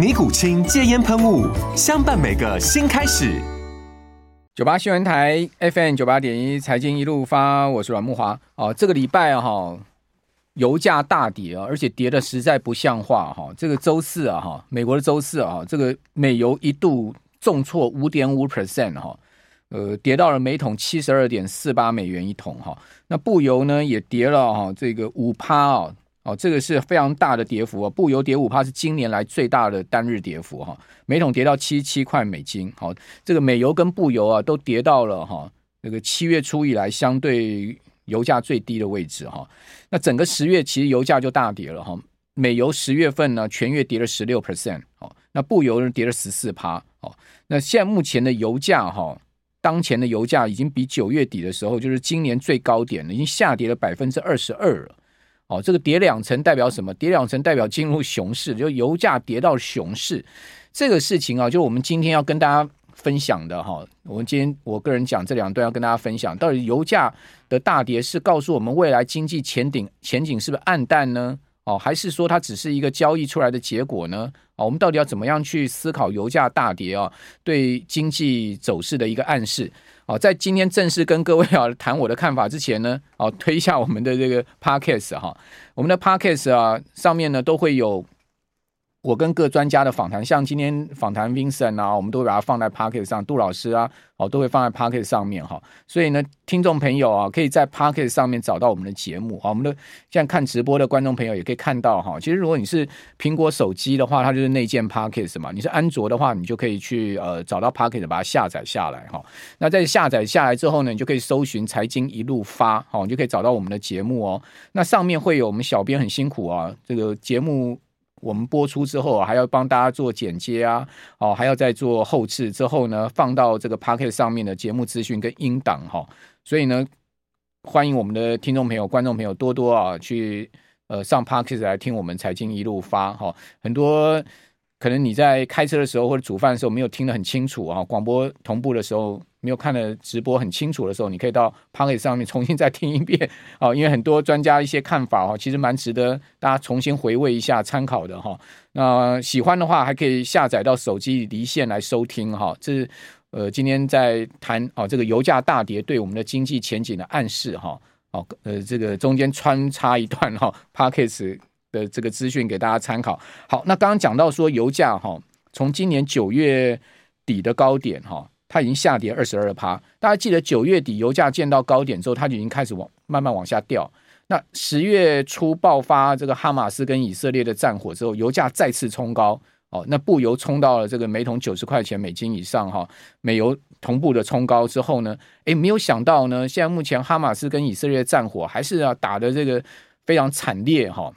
尼古清戒烟喷雾，相伴每个新开始。九八新闻台 FM 九八点一，财经一路发，我是阮慕华。哦，这个礼拜，哈，油价大跌啊，而且跌的实在不像话哈。这个周四啊，哈，美国的周四啊，这个美油一度重挫五点五 percent 哈，呃，跌到了每桶七十二点四八美元一桶哈。那布油呢也跌了哈，这个五趴啊。哦，这个是非常大的跌幅啊！布油跌五趴是今年来最大的单日跌幅哈，每桶跌到七七块美金。好，这个美油跟布油啊都跌到了哈，那个七月初以来相对油价最低的位置哈。那整个十月其实油价就大跌了哈，美油十月份呢全月跌了十六 percent，哦，那布油呢跌了十四趴。哦，那现在目前的油价哈，当前的油价已经比九月底的时候，就是今年最高点了，已经下跌了百分之二十二了。哦，这个跌两成代表什么？跌两成代表进入熊市，就油价跌到熊市，这个事情啊，就我们今天要跟大家分享的哈。我们今天我个人讲这两段要跟大家分享，到底油价的大跌是告诉我们未来经济前景前景是不是暗淡呢？哦，还是说它只是一个交易出来的结果呢？哦，我们到底要怎么样去思考油价大跌啊对经济走势的一个暗示？好，在今天正式跟各位 啊谈我的看法之前呢，哦，推一下我们的这个 Podcast 哈，我们的 Podcast 啊上面呢都会有。我跟各专家的访谈，像今天访谈 Vincent 啊，我们都会把它放在 Pocket 上，杜老师啊，哦，都会放在 Pocket 上面哈。所以呢，听众朋友啊，可以在 Pocket 上面找到我们的节目啊。我们的现在看直播的观众朋友也可以看到哈。其实如果你是苹果手机的话，它就是内建 Pocket 嘛。你是安卓的话，你就可以去呃找到 Pocket 把它下载下来哈。那在下载下来之后呢，你就可以搜寻财经一路发，好，你就可以找到我们的节目哦。那上面会有我们小编很辛苦啊，这个节目。我们播出之后还要帮大家做剪接啊，哦，还要再做后置之后呢，放到这个 Pocket 上面的节目资讯跟音档哈。所以呢，欢迎我们的听众朋友、观众朋友多多啊，去呃上 Pocket 来听我们财经一路发哈。很多可能你在开车的时候或者煮饭的时候没有听得很清楚啊，广播同步的时候。没有看的直播很清楚的时候，你可以到 Podcast 上面重新再听一遍哦，因为很多专家一些看法哦，其实蛮值得大家重新回味一下、参考的哈。那喜欢的话，还可以下载到手机离线来收听哈。这呃，今天在谈哦，这个油价大跌对我们的经济前景的暗示哈。哦，呃，这个中间穿插一段哈 Podcast 的这个资讯给大家参考。好，那刚刚讲到说油价哈，从今年九月底的高点哈。它已经下跌二十二趴，大家记得九月底油价见到高点之后，它就已经开始往慢慢往下掉。那十月初爆发这个哈马斯跟以色列的战火之后，油价再次冲高哦，那布油冲到了这个每桶九十块钱美金以上哈，美油同步的冲高之后呢，诶，没有想到呢，现在目前哈马斯跟以色列的战火还是要打的这个非常惨烈哈，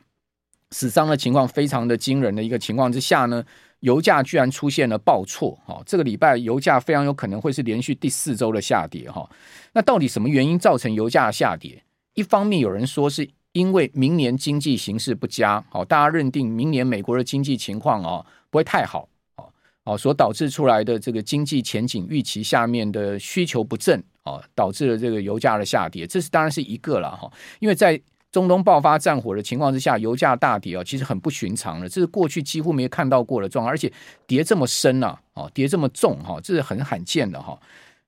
死伤的情况非常的惊人的一个情况之下呢。油价居然出现了报错，哈，这个礼拜油价非常有可能会是连续第四周的下跌，哈。那到底什么原因造成油价下跌？一方面有人说是因为明年经济形势不佳，好，大家认定明年美国的经济情况啊不会太好，哦，所导致出来的这个经济前景预期下面的需求不振，啊，导致了这个油价的下跌。这是当然是一个了，哈，因为在中东爆发战火的情况之下，油价大跌啊，其实很不寻常的，这是过去几乎没看到过的状况，而且跌这么深呐，哦，跌这么重哈，这是很罕见的哈。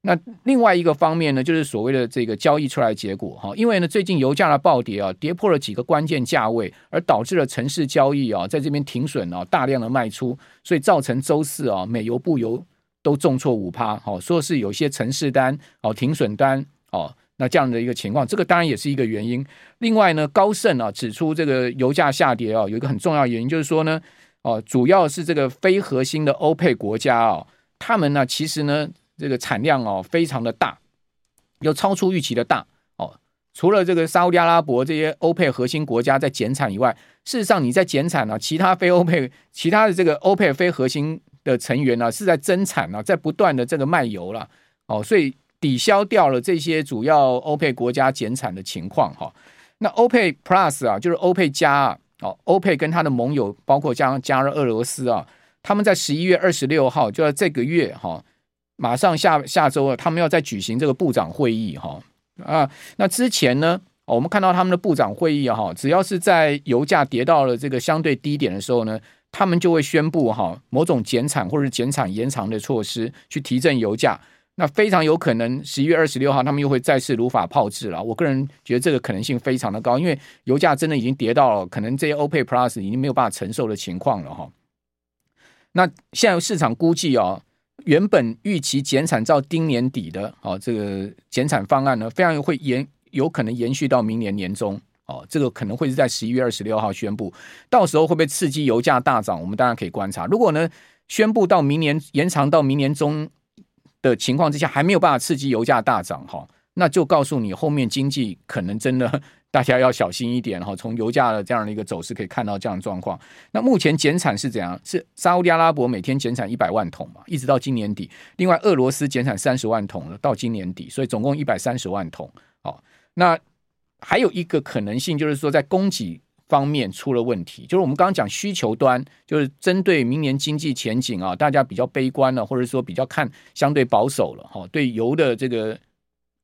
那另外一个方面呢，就是所谓的这个交易出来的结果哈，因为呢，最近油价的暴跌啊，跌破了几个关键价位，而导致了城市交易啊，在这边停损啊，大量的卖出，所以造成周四啊，美油布油都重挫五趴，好，说是有些城市单哦停损单哦，那这样的一个情况，这个当然也是一个原因。另外呢，高盛啊指出，这个油价下跌啊，有一个很重要原因，就是说呢，哦，主要是这个非核心的欧佩国家啊，他们呢其实呢这个产量哦非常的大，又超出预期的大哦。除了这个沙乌地阿拉伯这些欧佩核心国家在减产以外，事实上你在减产啊，其他非欧佩其他的这个欧佩非核心。的成员呢、是在增产啊，在不断的这个卖油了哦，所以抵消掉了这些主要欧佩国家减产的情况哈。那欧佩 Plus 啊，就是欧佩加啊，哦，欧佩跟他的盟友包括加加入俄罗斯啊，他们在十一月二十六号就在这个月哈，马上下下周啊，他们要再举行这个部长会议哈啊。那之前呢，我们看到他们的部长会议哈，只要是在油价跌到了这个相对低点的时候呢。他们就会宣布哈某种减产或者减产延长的措施，去提振油价。那非常有可能十一月二十六号他们又会再次如法炮制了。我个人觉得这个可能性非常的高，因为油价真的已经跌到了可能这些 OPEC Plus 已经没有办法承受的情况了哈。那现在市场估计啊，原本预期减产到今年底的啊这个减产方案呢，非常会延有可能延续到明年年中。哦，这个可能会是在十一月二十六号宣布，到时候会不会刺激油价大涨？我们当然可以观察。如果呢，宣布到明年延长到明年中的情况之下，还没有办法刺激油价大涨，哈，那就告诉你后面经济可能真的 大家要小心一点哈。从油价的这样的一个走势可以看到这样的状况。那目前减产是怎样？是沙乌地阿拉伯每天减产一百万桶嘛，一直到今年底。另外，俄罗斯减产三十万桶了，到今年底，所以总共一百三十万桶。好，那。还有一个可能性，就是说在供给方面出了问题，就是我们刚刚讲需求端，就是针对明年经济前景啊，大家比较悲观了，或者说比较看相对保守了哈，对油的这个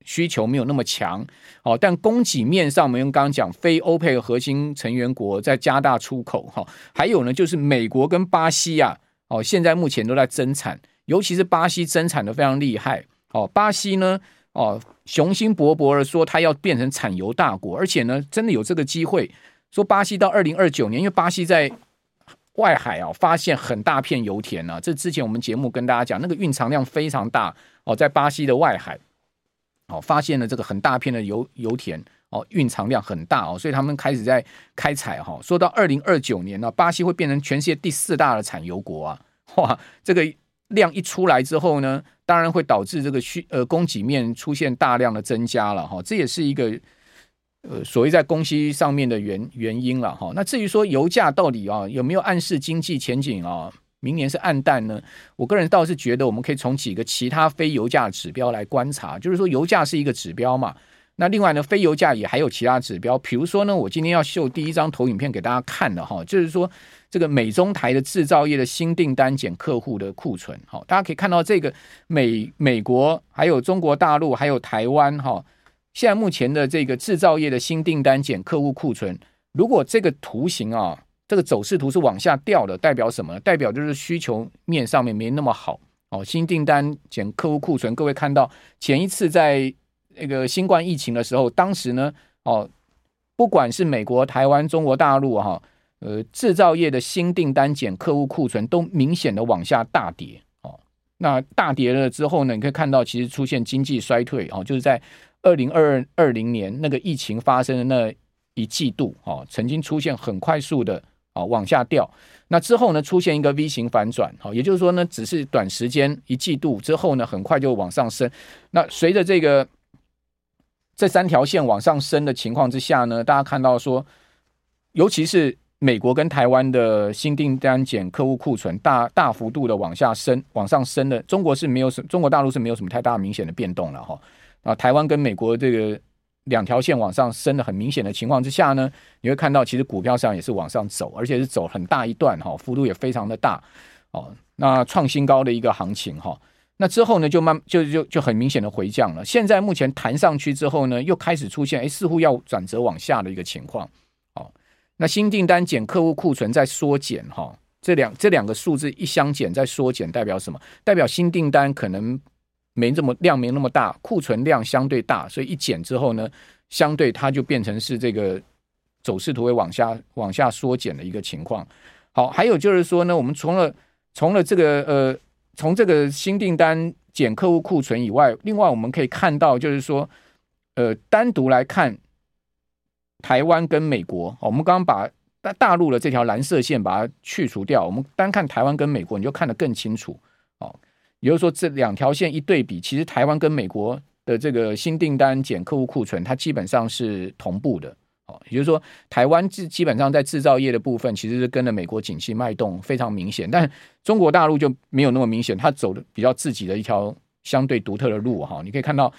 需求没有那么强，哦，但供给面上，我们刚刚讲非欧佩核心成员国在加大出口哈，还有呢，就是美国跟巴西啊，哦，现在目前都在增产，尤其是巴西增产的非常厉害，哦，巴西呢。哦，雄心勃勃的说，他要变成产油大国，而且呢，真的有这个机会。说巴西到二零二九年，因为巴西在外海啊发现很大片油田啊，这之前我们节目跟大家讲，那个蕴藏量非常大哦，在巴西的外海，哦，发现了这个很大片的油油田哦，蕴藏量很大哦，所以他们开始在开采哈。说到二零二九年呢，巴西会变成全世界第四大的产油国啊，哇，这个。量一出来之后呢，当然会导致这个需呃供给面出现大量的增加了哈，这也是一个呃所谓在供需上面的原原因了哈。那至于说油价到底啊有没有暗示经济前景啊，明年是暗淡呢？我个人倒是觉得我们可以从几个其他非油价指标来观察，就是说油价是一个指标嘛。那另外呢，非油价也还有其他指标，比如说呢，我今天要秀第一张投影片给大家看的哈，就是说这个美中台的制造业的新订单减客户的库存，哈，大家可以看到这个美美国还有中国大陆还有台湾哈，现在目前的这个制造业的新订单减客户库存，如果这个图形啊，这个走势图是往下掉的，代表什么？代表就是需求面上面没那么好哦，新订单减客户库存，各位看到前一次在。那个新冠疫情的时候，当时呢，哦，不管是美国、台湾、中国大陆哈，呃，制造业的新订单减客户库存都明显的往下大跌哦。那大跌了之后呢，你可以看到其实出现经济衰退哦，就是在二零二二零年那个疫情发生的那一季度哦，曾经出现很快速的啊往下掉。那之后呢，出现一个 V 型反转，好，也就是说呢，只是短时间一季度之后呢，很快就往上升。那随着这个这三条线往上升的情况之下呢，大家看到说，尤其是美国跟台湾的新订单减客户库存大大幅度的往下升、往上升的，中国是没有什，中国大陆是没有什么太大明显的变动了哈。啊，台湾跟美国这个两条线往上升的很明显的情况之下呢，你会看到其实股票上也是往上走，而且是走很大一段哈，幅度也非常的大哦。那创新高的一个行情哈。那之后呢，就慢就就就很明显的回降了。现在目前弹上去之后呢，又开始出现，哎，似乎要转折往下的一个情况。哦，那新订单减客户库存在缩减，哈，这两这两个数字一相减在缩减，代表什么？代表新订单可能没这么量没那么大，库存量相对大，所以一减之后呢，相对它就变成是这个走势图会往下往下缩减的一个情况。好，还有就是说呢，我们除了除了这个呃。从这个新订单减客户库存以外，另外我们可以看到，就是说，呃，单独来看台湾跟美国，我们刚刚把大大陆的这条蓝色线把它去除掉，我们单看台湾跟美国，你就看得更清楚哦。也就是说，这两条线一对比，其实台湾跟美国的这个新订单减客户库存，它基本上是同步的。哦也就是说，台湾基基本上在制造业的部分，其实是跟着美国景气脉动非常明显，但中国大陆就没有那么明显，它走的比较自己的一条相对独特的路哈。你可以看到，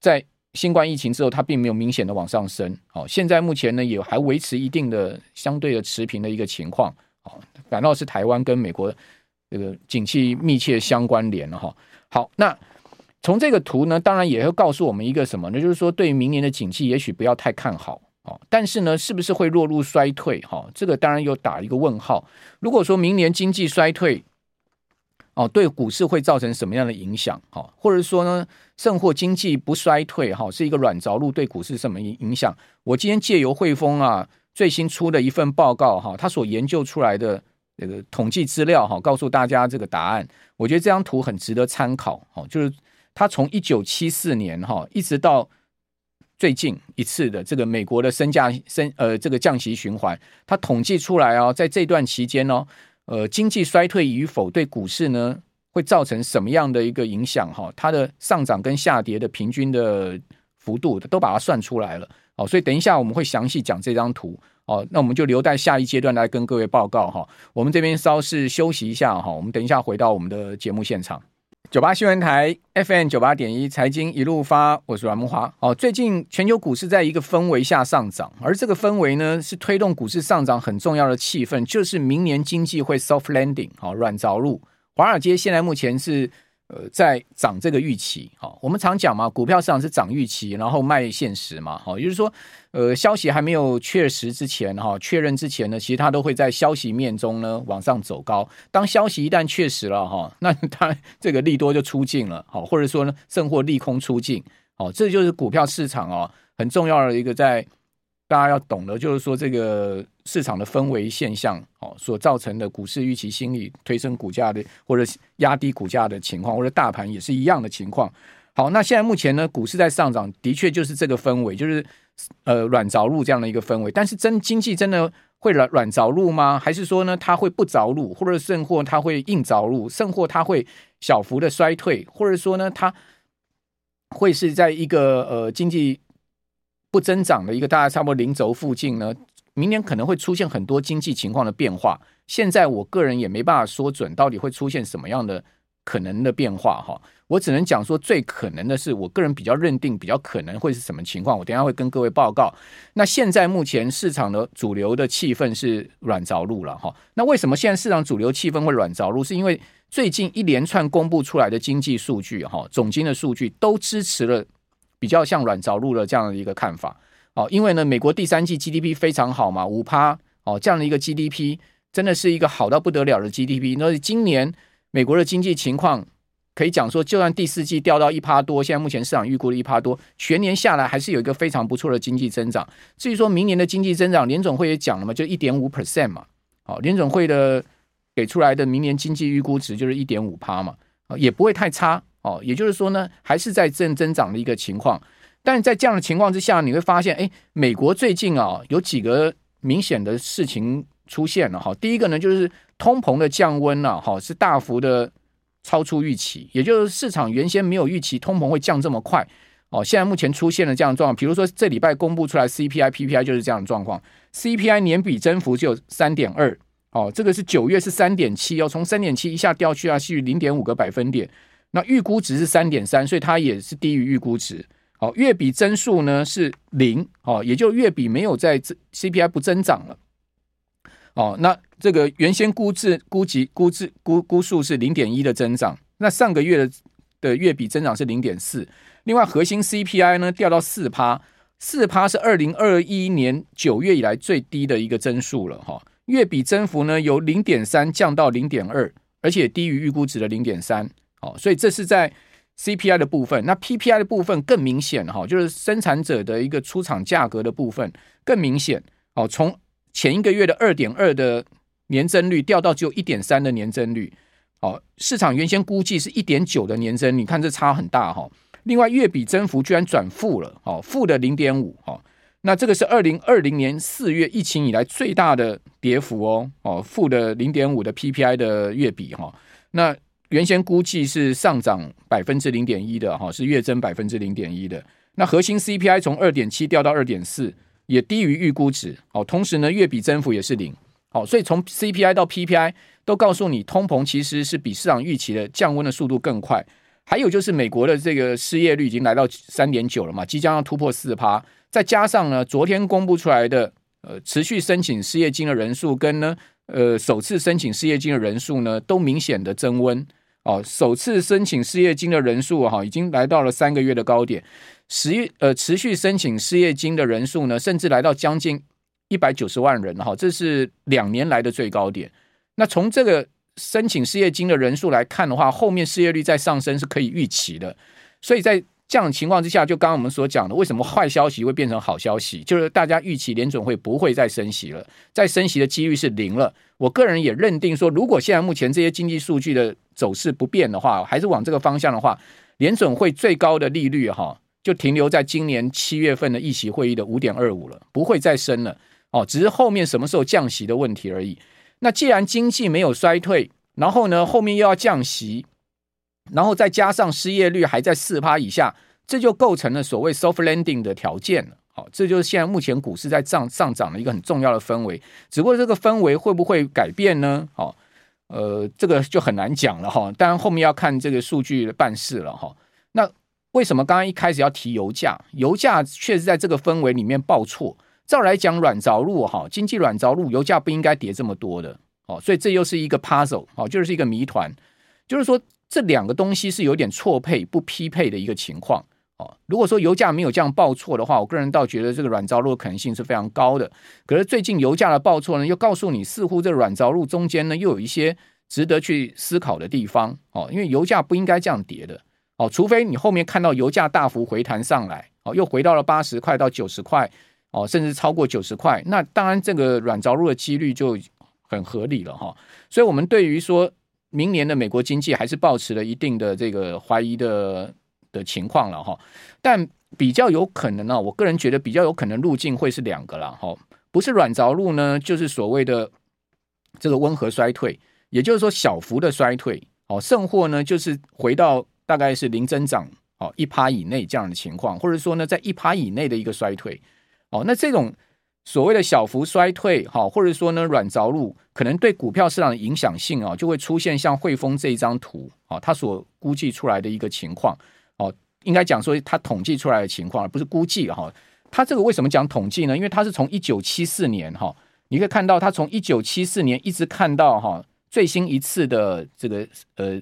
在新冠疫情之后，它并没有明显的往上升，哦，现在目前呢也还维持一定的相对的持平的一个情况，哦，反倒是台湾跟美国这个景气密切相关联了哈。好，那从这个图呢，当然也会告诉我们一个什么呢？就是说，对明年的景气，也许不要太看好哦。但是呢，是不是会落入衰退？哈，这个当然又打一个问号。如果说明年经济衰退，哦，对股市会造成什么样的影响？哈，或者说呢，甚或经济不衰退，哈，是一个软着陆，对股市什么影影响？我今天借由汇丰啊最新出的一份报告，哈，他所研究出来的这个统计资料，哈，告诉大家这个答案。我觉得这张图很值得参考，哈，就是他从一九七四年，哈，一直到。最近一次的这个美国的升价升呃这个降息循环，它统计出来哦，在这段期间哦，呃经济衰退与否对股市呢会造成什么样的一个影响哈？它的上涨跟下跌的平均的幅度都把它算出来了哦，所以等一下我们会详细讲这张图哦，那我们就留待下一阶段来跟各位报告哈。我们这边稍事休息一下哈，我们等一下回到我们的节目现场。九八新闻台 FM 九八点一财经一路发，我是阮慕华。哦，最近全球股市在一个氛围下上涨，而这个氛围呢，是推动股市上涨很重要的气氛，就是明年经济会 soft landing，好，软着陆。华尔街现在目前是。呃，在涨这个预期，好，我们常讲嘛，股票市场是涨预期，然后卖现实嘛，好，也就是说，呃，消息还没有确实之前，哈，确认之前呢，其实它都会在消息面中呢往上走高。当消息一旦确实了，哈，那它这个利多就出尽了，好，或者说呢，甚或利空出尽，好，这就是股票市场哦很重要的一个在。大家要懂得，就是说这个市场的氛围现象哦，所造成的股市预期心理推升股价的，或者压低股价的情况，或者大盘也是一样的情况。好，那现在目前呢，股市在上涨，的确就是这个氛围，就是呃软着陆这样的一个氛围。但是真经济真的会软软着陆吗？还是说呢，它会不着陆，或者甚或它会硬着陆，甚或它会小幅的衰退，或者说呢，它会是在一个呃经济。不增长的一个大概差不多零轴附近呢，明年可能会出现很多经济情况的变化。现在我个人也没办法说准到底会出现什么样的可能的变化哈，我只能讲说最可能的是，我个人比较认定比较可能会是什么情况。我等下会跟各位报告。那现在目前市场的主流的气氛是软着陆了哈。那为什么现在市场主流气氛会软着陆？是因为最近一连串公布出来的经济数据哈，总经的数据都支持了。比较像软着陆的这样的一个看法哦，因为呢，美国第三季 GDP 非常好嘛，五趴哦，这样的一个 GDP 真的是一个好到不得了的 GDP。那今年美国的经济情况可以讲说，就算第四季掉到一趴多，现在目前市场预估的一趴多，全年下来还是有一个非常不错的经济增长。至于说明年的经济增长，联总会也讲了嘛，就一点五 percent 嘛，好，联总会的给出来的明年经济预估值就是一点五趴嘛，啊也不会太差。哦，也就是说呢，还是在正增长的一个情况，但在这样的情况之下，你会发现，哎，美国最近啊有几个明显的事情出现了哈。第一个呢，就是通膨的降温了哈，是大幅的超出预期，也就是市场原先没有预期通膨会降这么快哦。现在目前出现了这样的状况，比如说这礼拜公布出来 CPI、PPI 就是这样的状况，CPI 年比增幅就有三点二，哦，这个是九月是三点七哦，从三点七一下掉去啊，是零点五个百分点。那预估值是三点三，所以它也是低于预估值。好，月比增速呢是零，哦，也就月比没有在 CPI 不增长了。哦，那这个原先估值估计估值估估数是零点一的增长，那上个月的的月比增长是零点四。另外，核心 CPI 呢掉到四趴，四趴是二零二一年九月以来最低的一个增速了。哈，月比增幅呢由零点三降到零点二，而且低于预估值的零点三。哦，所以这是在 CPI 的部分，那 PPI 的部分更明显哈，就是生产者的一个出厂价格的部分更明显。哦，从前一个月的二点二的年增率掉到只有一点三的年增率，哦，市场原先估计是一点九的年增，你看这差很大哈。另外月比增幅居然转负了，哦，负的零点五，哦，那这个是二零二零年四月疫情以来最大的跌幅哦，哦，负的零点五的 PPI 的月比哈。那原先估计是上涨百分之零点一的哈，是月增百分之零点一的。那核心 CPI 从二点七掉到二点四，也低于预估值哦。同时呢，月比增幅也是零，好，所以从 CPI 到 PPI 都告诉你，通膨其实是比市场预期的降温的速度更快。还有就是美国的这个失业率已经来到三点九了嘛，即将要突破四趴。再加上呢，昨天公布出来的呃持续申请失业金的人数跟呢呃首次申请失业金的人数呢都明显的增温。哦，首次申请失业金的人数哈，已经来到了三个月的高点。十月呃，持续申请失业金的人数呢，甚至来到将近一百九十万人哈，这是两年来的最高点。那从这个申请失业金的人数来看的话，后面失业率再上升是可以预期的。所以在这样情况之下，就刚刚我们所讲的，为什么坏消息会变成好消息？就是大家预期联准会不会再升息了，再升息的几率是零了。我个人也认定说，如果现在目前这些经济数据的走势不变的话，还是往这个方向的话，联准会最高的利率哈，就停留在今年七月份的议息会议的五点二五了，不会再升了哦，只是后面什么时候降息的问题而已。那既然经济没有衰退，然后呢，后面又要降息。然后再加上失业率还在四趴以下，这就构成了所谓 soft landing 的条件了。好，这就是现在目前股市在涨上涨的一个很重要的氛围。只不过这个氛围会不会改变呢？好，呃，这个就很难讲了哈。当然后面要看这个数据的办事了哈。那为什么刚刚一开始要提油价？油价确实在这个氛围里面报错。照来讲，软着陆哈，经济软着陆，油价不应该跌这么多的。哦，所以这又是一个 puzzle，哦，就是一个谜团，就是说。这两个东西是有点错配、不匹配的一个情况哦。如果说油价没有这样报错的话，我个人倒觉得这个软着陆的可能性是非常高的。可是最近油价的报错呢，又告诉你，似乎这个软着陆中间呢，又有一些值得去思考的地方哦。因为油价不应该这样跌的哦，除非你后面看到油价大幅回弹上来哦，又回到了八十块到九十块哦，甚至超过九十块，那当然这个软着陆的几率就很合理了哈。所以，我们对于说。明年的美国经济还是保持了一定的这个怀疑的的情况了哈，但比较有可能呢，我个人觉得比较有可能路径会是两个了哈，不是软着陆呢，就是所谓的这个温和衰退，也就是说小幅的衰退哦，甚或呢就是回到大概是零增长哦一趴以内这样的情况，或者说呢在一趴以内的一个衰退哦，那这种。所谓的小幅衰退，哈，或者说呢软着陆，可能对股票市场的影响性啊，就会出现像汇丰这一张图啊，它所估计出来的一个情况，应该讲说他统计出来的情况，而不是估计哈。他这个为什么讲统计呢？因为他是从一九七四年哈，你可以看到他从一九七四年一直看到哈最新一次的这个呃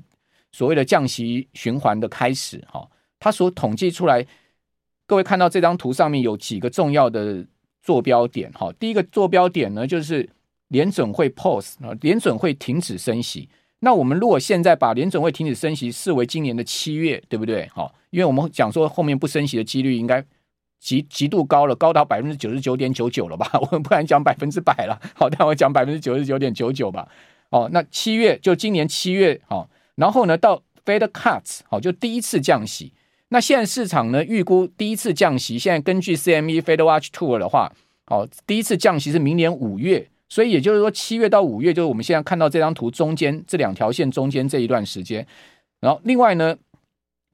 所谓的降息循环的开始哈，他所统计出来，各位看到这张图上面有几个重要的。坐标点哈，第一个坐标点呢，就是联准会 pause 啊，联准会停止升息。那我们如果现在把联准会停止升息视为今年的七月，对不对？好，因为我们讲说后面不升息的几率应该极极度高了，高到百分之九十九点九九了吧？我们不敢讲百分之百了，好，但我讲百分之九十九点九九吧。哦，那七月就今年七月，好，然后呢到 Fed cuts，好，就第一次降息。那现在市场呢预估第一次降息，现在根据 CME Fed Watch Tool 的话，哦，第一次降息是明年五月，所以也就是说七月到五月就是我们现在看到这张图中间这两条线中间这一段时间。然后另外呢，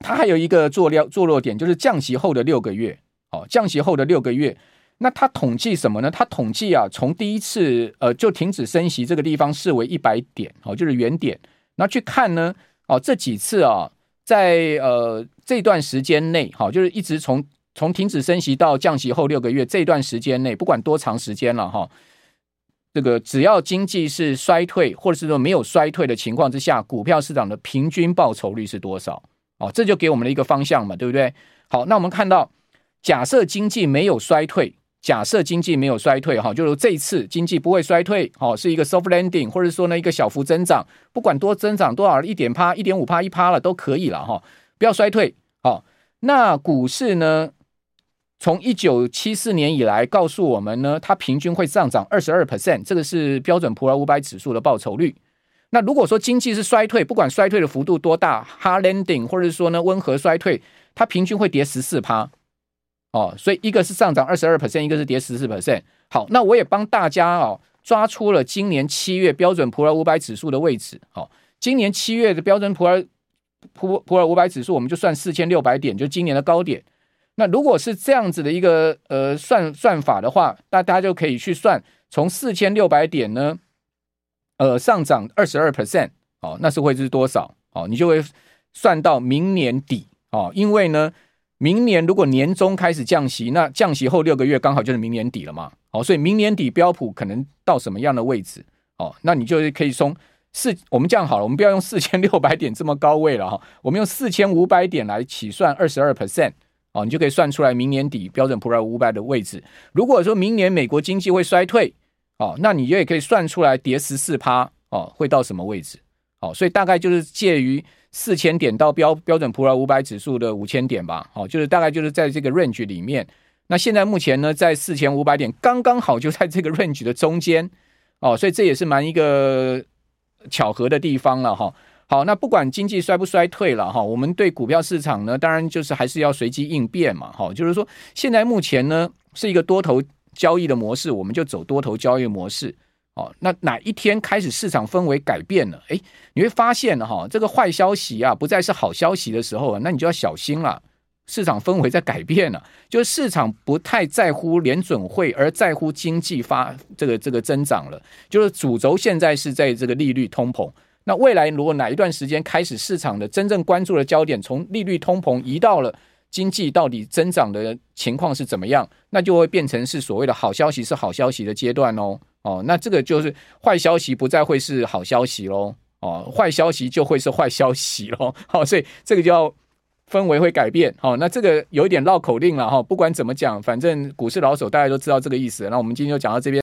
它还有一个坐料坐落点，就是降息后的六个月。哦，降息后的六个月，那它统计什么呢？它统计啊，从第一次呃就停止升息这个地方视为一百点，哦，就是原点。那去看呢，哦，这几次啊。在呃这段时间内，哈，就是一直从从停止升息到降息后六个月这段时间内，不管多长时间了哈，这个只要经济是衰退或者是说没有衰退的情况之下，股票市场的平均报酬率是多少？哦，这就给我们了一个方向嘛，对不对？好，那我们看到，假设经济没有衰退。假设经济没有衰退，哈，就是这一次经济不会衰退，好，是一个 soft landing，或者说呢一个小幅增长，不管多增长多少，一点趴、一点五趴、一趴了都可以了，哈，不要衰退，好，那股市呢，从一九七四年以来告诉我们呢，它平均会上涨二十二 percent，这个是标准普尔五百指数的报酬率。那如果说经济是衰退，不管衰退的幅度多大，hard landing 或者是说呢温和衰退，它平均会跌十四趴。哦，所以一个是上涨二十二 percent，一个是跌十四 percent。好，那我也帮大家哦抓出了今年七月标准普尔五百指数的位置。好，今年七月的标准普尔普普尔五百指数，我们就算四千六百点，就今年的高点。那如果是这样子的一个呃算算法的话，那大家就可以去算，从四千六百点呢，呃上涨二十二 percent，哦，那是会是多少？哦，你就会算到明年底哦，因为呢。明年如果年中开始降息，那降息后六个月刚好就是明年底了嘛。哦，所以明年底标普可能到什么样的位置？哦，那你就可以从四，我们这样好了，我们不要用四千六百点这么高位了哈，我们用四千五百点来起算二十二 percent，哦，你就可以算出来明年底标准普尔五百的位置。如果说明年美国经济会衰退，哦，那你也可以算出来跌十四趴，哦，会到什么位置？哦，所以大概就是介于。四千点到标标准普尔五百指数的五千点吧，好，就是大概就是在这个 range 里面。那现在目前呢，在四千五百点，刚刚好就在这个 range 的中间，哦，所以这也是蛮一个巧合的地方了哈。好，那不管经济衰不衰退了哈，我们对股票市场呢，当然就是还是要随机应变嘛，哈，就是说现在目前呢是一个多头交易的模式，我们就走多头交易模式。哦，那哪一天开始市场氛围改变了？诶，你会发现哈，这个坏消息啊不再是好消息的时候啊，那你就要小心了。市场氛围在改变了，就是市场不太在乎联准会，而在乎经济发这个这个增长了。就是主轴现在是在这个利率通膨。那未来如果哪一段时间开始，市场的真正关注的焦点从利率通膨移到了经济到底增长的情况是怎么样，那就会变成是所谓的好消息是好消息的阶段哦。哦，那这个就是坏消息不再会是好消息喽，哦，坏消息就会是坏消息喽，好，所以这个叫氛围会改变，好，那这个有一点绕口令了哈，不管怎么讲，反正股市老手大家都知道这个意思，那我们今天就讲到这边。